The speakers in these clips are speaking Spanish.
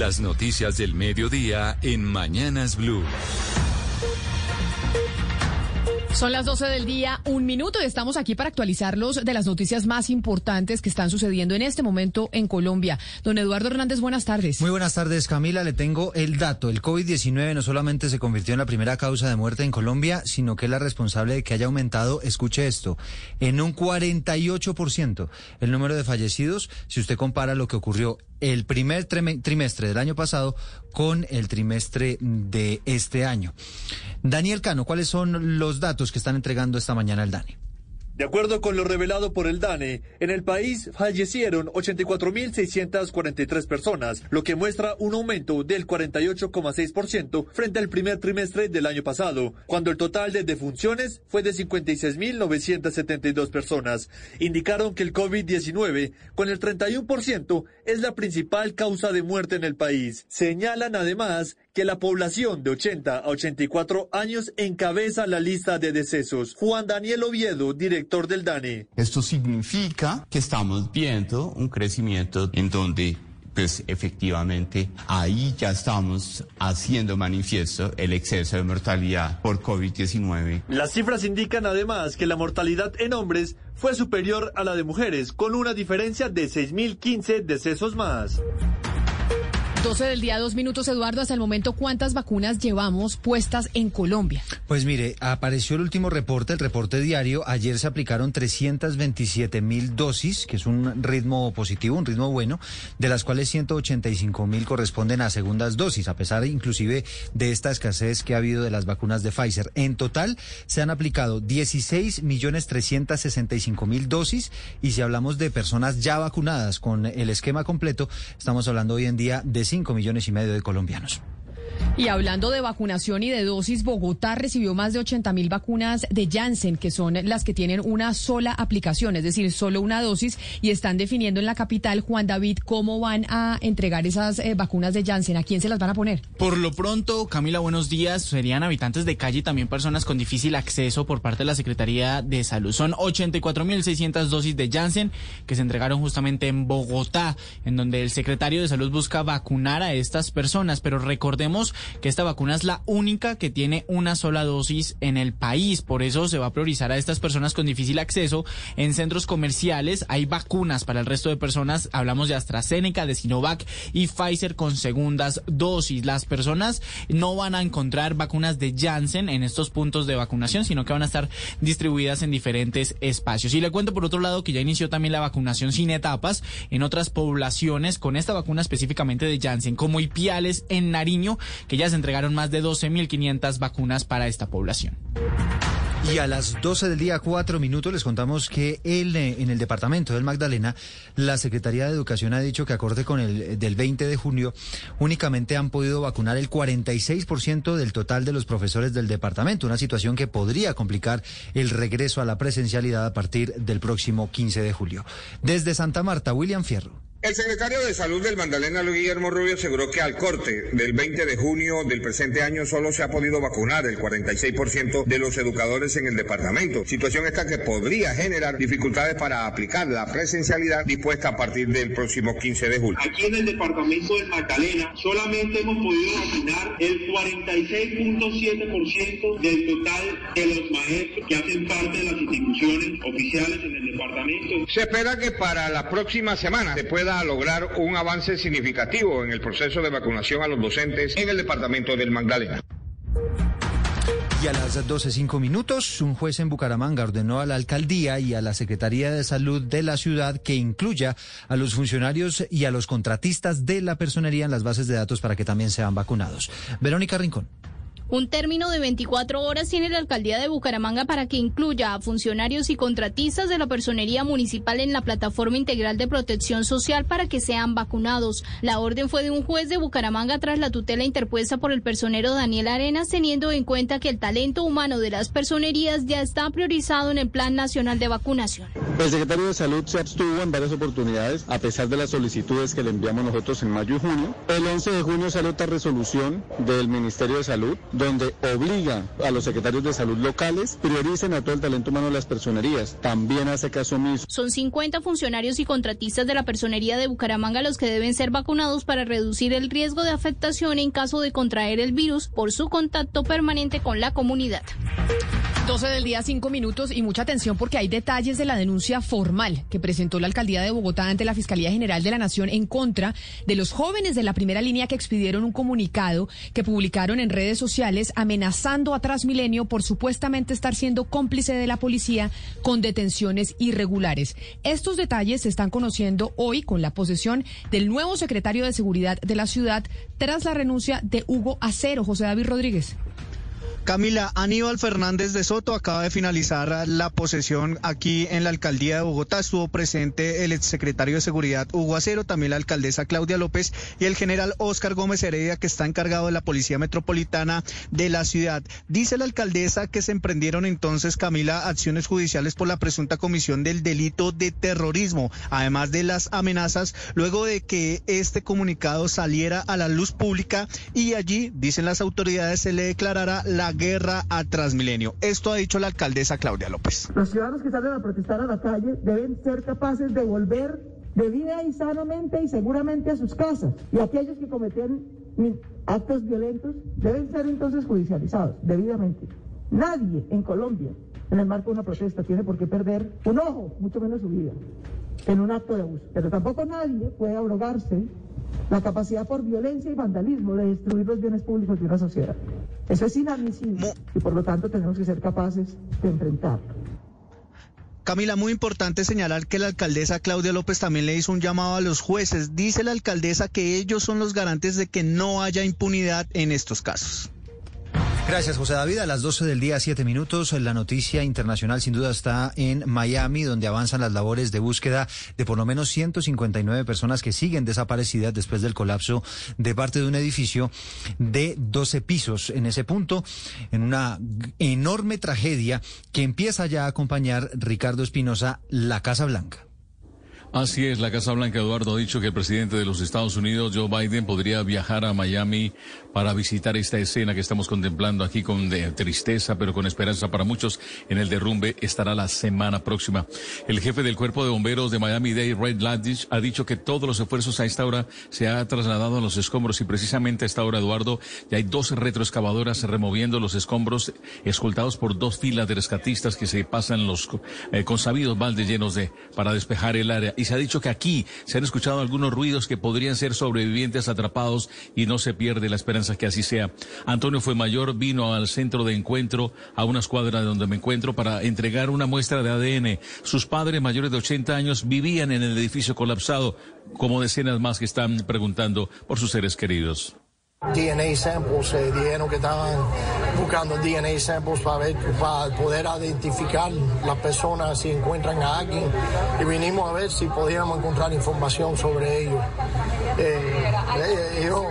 Las noticias del mediodía en Mañanas Blue. Son las 12 del día, un minuto, y estamos aquí para actualizarlos de las noticias más importantes que están sucediendo en este momento en Colombia. Don Eduardo Hernández, buenas tardes. Muy buenas tardes, Camila. Le tengo el dato. El COVID-19 no solamente se convirtió en la primera causa de muerte en Colombia, sino que es la responsable de que haya aumentado, escuche esto, en un 48% el número de fallecidos si usted compara lo que ocurrió el primer trimestre del año pasado con el trimestre de este año. Daniel Cano, ¿cuáles son los datos que están entregando esta mañana el DANE? De acuerdo con lo revelado por el DANE, en el país fallecieron 84.643 personas, lo que muestra un aumento del 48,6% frente al primer trimestre del año pasado, cuando el total de defunciones fue de 56.972 personas. Indicaron que el COVID-19, con el 31%, es la principal causa de muerte en el país. Señalan además que la población de 80 a 84 años encabeza la lista de decesos. Juan Daniel Oviedo, director del DANE. Esto significa que estamos viendo un crecimiento en donde pues efectivamente ahí ya estamos haciendo manifiesto el exceso de mortalidad por COVID-19. Las cifras indican además que la mortalidad en hombres fue superior a la de mujeres, con una diferencia de 6.015 decesos más. 12 del día, dos minutos, Eduardo. Hasta el momento, ¿cuántas vacunas llevamos puestas en Colombia? Pues mire, apareció el último reporte, el reporte diario. Ayer se aplicaron 327 mil dosis, que es un ritmo positivo, un ritmo bueno, de las cuales 185 mil corresponden a segundas dosis, a pesar inclusive de esta escasez que ha habido de las vacunas de Pfizer. En total, se han aplicado 16 millones 365 mil dosis y si hablamos de personas ya vacunadas con el esquema completo, estamos hablando hoy en día de 5 millones y medio de colombianos. Y hablando de vacunación y de dosis, Bogotá recibió más de 80 mil vacunas de Janssen, que son las que tienen una sola aplicación, es decir, solo una dosis, y están definiendo en la capital, Juan David, cómo van a entregar esas eh, vacunas de Janssen, a quién se las van a poner. Por lo pronto, Camila, buenos días. Serían habitantes de calle y también personas con difícil acceso por parte de la Secretaría de Salud. Son 84 mil 600 dosis de Janssen que se entregaron justamente en Bogotá, en donde el secretario de Salud busca vacunar a estas personas, pero recordemos que esta vacuna es la única que tiene una sola dosis en el país. Por eso se va a priorizar a estas personas con difícil acceso en centros comerciales. Hay vacunas para el resto de personas. Hablamos de AstraZeneca, de Sinovac y Pfizer con segundas dosis. Las personas no van a encontrar vacunas de Janssen en estos puntos de vacunación, sino que van a estar distribuidas en diferentes espacios. Y le cuento por otro lado que ya inició también la vacunación sin etapas en otras poblaciones con esta vacuna específicamente de Janssen, como Ipiales en Nariño, que ya se entregaron más de 12.500 vacunas para esta población. Y a las 12 del día, cuatro minutos, les contamos que eh, en el departamento del Magdalena, la Secretaría de Educación ha dicho que acorde con el del 20 de junio, únicamente han podido vacunar el 46% del total de los profesores del departamento, una situación que podría complicar el regreso a la presencialidad a partir del próximo 15 de julio. Desde Santa Marta, William Fierro. El secretario de Salud del Magdalena, Luis Guillermo Rubio, aseguró que al corte del 20 de junio del presente año solo se ha podido vacunar el 46% de los educadores en el departamento, situación esta que podría generar dificultades para aplicar la presencialidad dispuesta a partir del próximo 15 de julio. Aquí en el departamento del Magdalena solamente hemos podido vacunar el 46.7% del total de los maestros que hacen parte de las instituciones oficiales en el departamento. Se espera que para la próxima semana se pueda a lograr un avance significativo en el proceso de vacunación a los docentes en el departamento del Magdalena. Y a las 12.05 minutos, un juez en Bucaramanga ordenó a la alcaldía y a la Secretaría de Salud de la ciudad que incluya a los funcionarios y a los contratistas de la personería en las bases de datos para que también sean vacunados. Verónica Rincón. Un término de 24 horas tiene la alcaldía de Bucaramanga para que incluya a funcionarios y contratistas de la personería municipal en la plataforma integral de protección social para que sean vacunados. La orden fue de un juez de Bucaramanga tras la tutela interpuesta por el personero Daniel Arenas, teniendo en cuenta que el talento humano de las personerías ya está priorizado en el Plan Nacional de Vacunación. El secretario de Salud se abstuvo en varias oportunidades, a pesar de las solicitudes que le enviamos nosotros en mayo y junio. El 11 de junio salió otra resolución del Ministerio de Salud donde obliga a los secretarios de salud locales prioricen a todo el talento humano de las personerías. También hace caso omiso. Son 50 funcionarios y contratistas de la personería de Bucaramanga los que deben ser vacunados para reducir el riesgo de afectación en caso de contraer el virus por su contacto permanente con la comunidad. 12 del día, 5 minutos y mucha atención porque hay detalles de la denuncia formal que presentó la alcaldía de Bogotá ante la Fiscalía General de la Nación en contra de los jóvenes de la primera línea que expidieron un comunicado que publicaron en redes sociales amenazando a Transmilenio por supuestamente estar siendo cómplice de la policía con detenciones irregulares. Estos detalles se están conociendo hoy con la posesión del nuevo secretario de Seguridad de la ciudad tras la renuncia de Hugo Acero, José David Rodríguez. Camila, Aníbal Fernández de Soto acaba de finalizar la posesión aquí en la alcaldía de Bogotá. Estuvo presente el exsecretario de Seguridad Hugo Acero, también la alcaldesa Claudia López y el general Óscar Gómez Heredia, que está encargado de la Policía Metropolitana de la ciudad. Dice la alcaldesa que se emprendieron entonces, Camila, acciones judiciales por la presunta comisión del delito de terrorismo, además de las amenazas, luego de que este comunicado saliera a la luz pública y allí, dicen las autoridades, se le declarara la guerra a Transmilenio. Esto ha dicho la alcaldesa Claudia López. Los ciudadanos que salen a protestar a la calle deben ser capaces de volver de vida y sanamente y seguramente a sus casas. Y aquellos que cometen actos violentos deben ser entonces judicializados debidamente. Nadie en Colombia, en el marco de una protesta, tiene por qué perder un ojo, mucho menos su vida, en un acto de abuso. Pero tampoco nadie puede abrogarse la capacidad por violencia y vandalismo de destruir los bienes públicos de una sociedad. Eso es inadmisible y por lo tanto tenemos que ser capaces de enfrentarlo. Camila, muy importante señalar que la alcaldesa Claudia López también le hizo un llamado a los jueces. Dice la alcaldesa que ellos son los garantes de que no haya impunidad en estos casos. Gracias, José David. A las 12 del día, 7 minutos. La noticia internacional sin duda está en Miami, donde avanzan las labores de búsqueda de por lo menos 159 personas que siguen desaparecidas después del colapso de parte de un edificio de 12 pisos en ese punto, en una enorme tragedia que empieza ya a acompañar Ricardo Espinosa, la Casa Blanca. Así es, la Casa Blanca, Eduardo, ha dicho que el presidente de los Estados Unidos, Joe Biden, podría viajar a Miami para visitar esta escena que estamos contemplando aquí con tristeza, pero con esperanza para muchos. En el derrumbe estará la semana próxima. El jefe del Cuerpo de Bomberos de Miami Dade, Red Laddish, ha dicho que todos los esfuerzos a esta hora se ha trasladado a los escombros y precisamente a esta hora, Eduardo, ya hay dos retroexcavadoras removiendo los escombros, escoltados por dos filas de rescatistas que se pasan los eh, con sabidos baldes llenos de para despejar el área y se ha dicho que aquí se han escuchado algunos ruidos que podrían ser sobrevivientes atrapados y no se pierde la esperanza que así sea. Antonio fue mayor, vino al centro de encuentro, a una escuadra de donde me encuentro, para entregar una muestra de ADN. Sus padres mayores de 80 años vivían en el edificio colapsado, como decenas más que están preguntando por sus seres queridos. DNA samples, eh, dijeron que estaban buscando DNA samples para, ver, poder identificar las personas si encuentran a alguien y vinimos a ver si podíamos encontrar información sobre ellos. Eh, ellos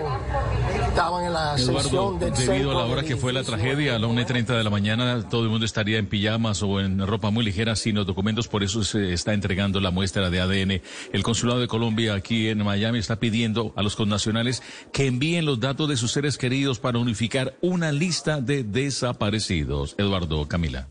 estaban en la Eduardo, debido a la hora que fue la tragedia, a las 1.30 de la mañana, todo el mundo estaría en pijamas o en ropa muy ligera sin los documentos, por eso se está entregando la muestra de ADN. El Consulado de Colombia aquí en Miami está pidiendo a los connacionales que envíen los datos de sus seres queridos para unificar una lista de desaparecidos. Eduardo Camila.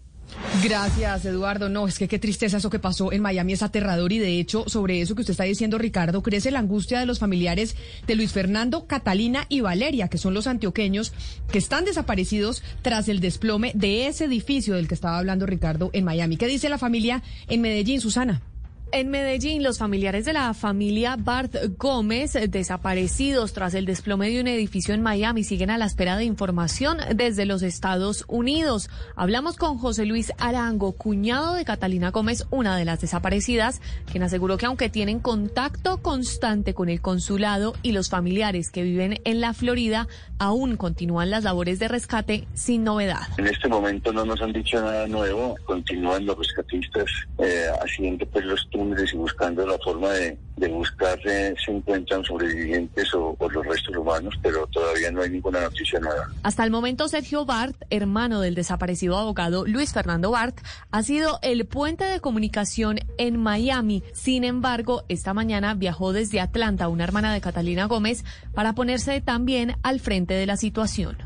Gracias, Eduardo. No, es que qué tristeza eso que pasó en Miami es aterrador y de hecho sobre eso que usted está diciendo, Ricardo, crece la angustia de los familiares de Luis Fernando, Catalina y Valeria, que son los antioqueños que están desaparecidos tras el desplome de ese edificio del que estaba hablando Ricardo en Miami. ¿Qué dice la familia en Medellín, Susana? En Medellín, los familiares de la familia Bart Gómez, desaparecidos tras el desplome de un edificio en Miami, siguen a la espera de información desde los Estados Unidos. Hablamos con José Luis Arango, cuñado de Catalina Gómez, una de las desaparecidas, quien aseguró que aunque tienen contacto constante con el consulado y los familiares que viven en la Florida, aún continúan las labores de rescate sin novedad. En este momento no nos han dicho nada nuevo, continúan los rescatistas eh, haciendo pues los y buscando la forma de, buscar si se encuentran sobrevivientes o, los restos humanos, pero todavía no hay ninguna noticia nueva. Hasta el momento, Sergio Bart, hermano del desaparecido abogado Luis Fernando Bart, ha sido el puente de comunicación en Miami. Sin embargo, esta mañana viajó desde Atlanta una hermana de Catalina Gómez para ponerse también al frente de la situación.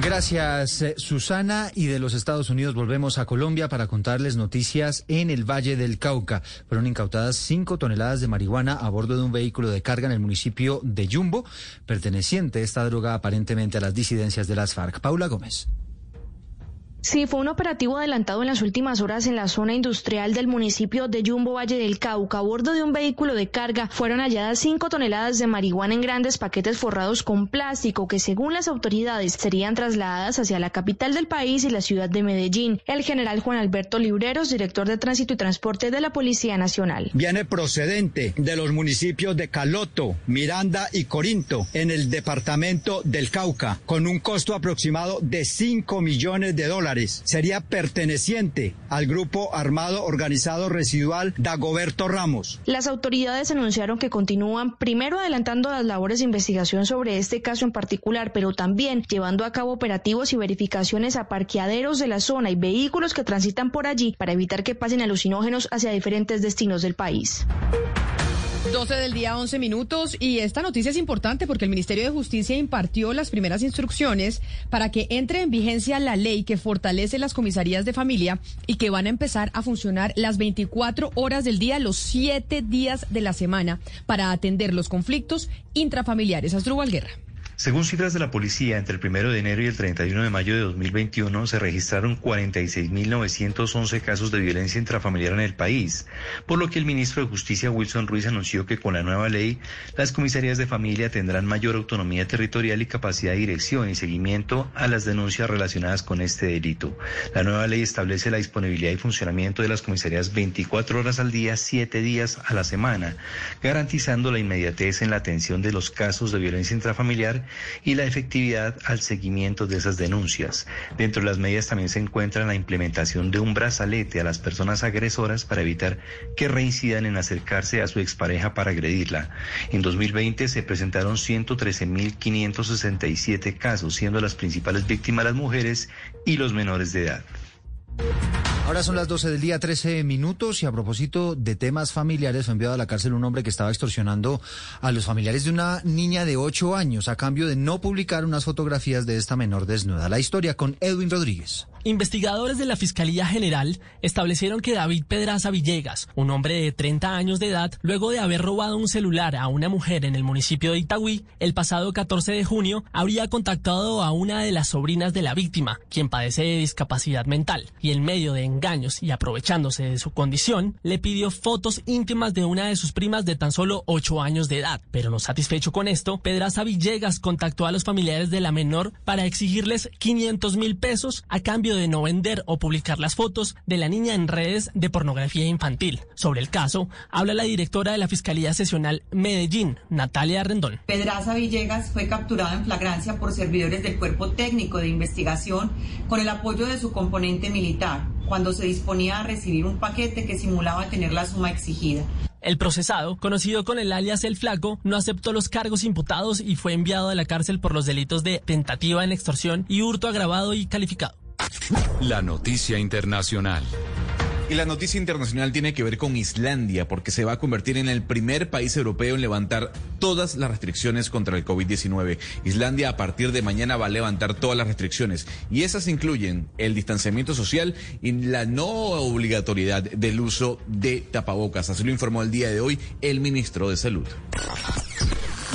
Gracias, eh, Susana. Y de los Estados Unidos volvemos a Colombia para contarles noticias en el Valle del Cauca. Fueron incautadas cinco toneladas de marihuana a bordo de un vehículo de carga en el municipio de Yumbo, perteneciente esta droga aparentemente a las disidencias de las FARC. Paula Gómez. Sí, fue un operativo adelantado en las últimas horas en la zona industrial del municipio de Yumbo Valle del Cauca. A bordo de un vehículo de carga fueron halladas cinco toneladas de marihuana en grandes paquetes forrados con plástico que según las autoridades serían trasladadas hacia la capital del país y la ciudad de Medellín. El general Juan Alberto Libreros, director de Tránsito y Transporte de la Policía Nacional. Viene procedente de los municipios de Caloto, Miranda y Corinto en el departamento del Cauca con un costo aproximado de 5 millones de dólares sería perteneciente al grupo armado organizado residual Dagoberto Ramos. Las autoridades anunciaron que continúan primero adelantando las labores de investigación sobre este caso en particular, pero también llevando a cabo operativos y verificaciones a parqueaderos de la zona y vehículos que transitan por allí para evitar que pasen alucinógenos hacia diferentes destinos del país. 12 del día, 11 minutos. Y esta noticia es importante porque el Ministerio de Justicia impartió las primeras instrucciones para que entre en vigencia la ley que fortalece las comisarías de familia y que van a empezar a funcionar las 24 horas del día, los 7 días de la semana, para atender los conflictos intrafamiliares. Asdrúbal Guerra. Según cifras de la policía, entre el 1 de enero y el 31 de mayo de 2021 se registraron 46.911 casos de violencia intrafamiliar en el país, por lo que el ministro de Justicia Wilson Ruiz anunció que con la nueva ley las comisarías de familia tendrán mayor autonomía territorial y capacidad de dirección y seguimiento a las denuncias relacionadas con este delito. La nueva ley establece la disponibilidad y funcionamiento de las comisarías 24 horas al día, 7 días a la semana, garantizando la inmediatez en la atención de los casos de violencia intrafamiliar y la efectividad al seguimiento de esas denuncias. Dentro de las medidas también se encuentra la implementación de un brazalete a las personas agresoras para evitar que reincidan en acercarse a su expareja para agredirla. En 2020 se presentaron 113.567 casos, siendo las principales víctimas las mujeres y los menores de edad. Ahora son las 12 del día, 13 minutos, y a propósito de temas familiares, fue enviado a la cárcel un hombre que estaba extorsionando a los familiares de una niña de 8 años a cambio de no publicar unas fotografías de esta menor desnuda. La historia con Edwin Rodríguez. Investigadores de la Fiscalía General establecieron que David Pedraza Villegas, un hombre de 30 años de edad, luego de haber robado un celular a una mujer en el municipio de Itagüí, el pasado 14 de junio, habría contactado a una de las sobrinas de la víctima, quien padece de discapacidad mental, y en medio de engaños y aprovechándose de su condición, le pidió fotos íntimas de una de sus primas de tan solo 8 años de edad. Pero no satisfecho con esto, Pedraza Villegas contactó a los familiares de la menor para exigirles 500 mil pesos a cambio de no vender o publicar las fotos de la niña en redes de pornografía infantil. Sobre el caso, habla la directora de la Fiscalía Sesional Medellín, Natalia Rendón. Pedraza Villegas fue capturado en flagrancia por servidores del Cuerpo Técnico de Investigación con el apoyo de su componente militar, cuando se disponía a recibir un paquete que simulaba tener la suma exigida. El procesado, conocido con el alias El Flaco, no aceptó los cargos imputados y fue enviado a la cárcel por los delitos de tentativa en extorsión y hurto agravado y calificado. La noticia internacional. Y la noticia internacional tiene que ver con Islandia, porque se va a convertir en el primer país europeo en levantar todas las restricciones contra el COVID-19. Islandia a partir de mañana va a levantar todas las restricciones, y esas incluyen el distanciamiento social y la no obligatoriedad del uso de tapabocas. Así lo informó el día de hoy el ministro de Salud.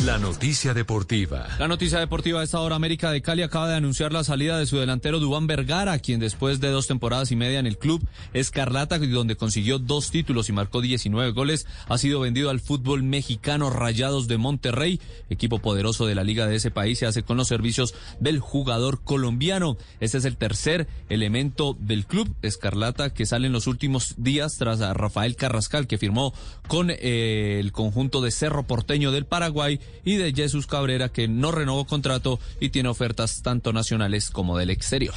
La noticia deportiva. La noticia deportiva de esta hora, América de Cali acaba de anunciar la salida de su delantero Dubán Vergara, quien después de dos temporadas y media en el club Escarlata, donde consiguió dos títulos y marcó 19 goles, ha sido vendido al fútbol mexicano Rayados de Monterrey, equipo poderoso de la liga de ese país, se hace con los servicios del jugador colombiano. Este es el tercer elemento del club Escarlata que sale en los últimos días tras a Rafael Carrascal, que firmó con eh, el conjunto de Cerro Porteño del Paraguay y de Jesús Cabrera que no renovó contrato y tiene ofertas tanto nacionales como del exterior.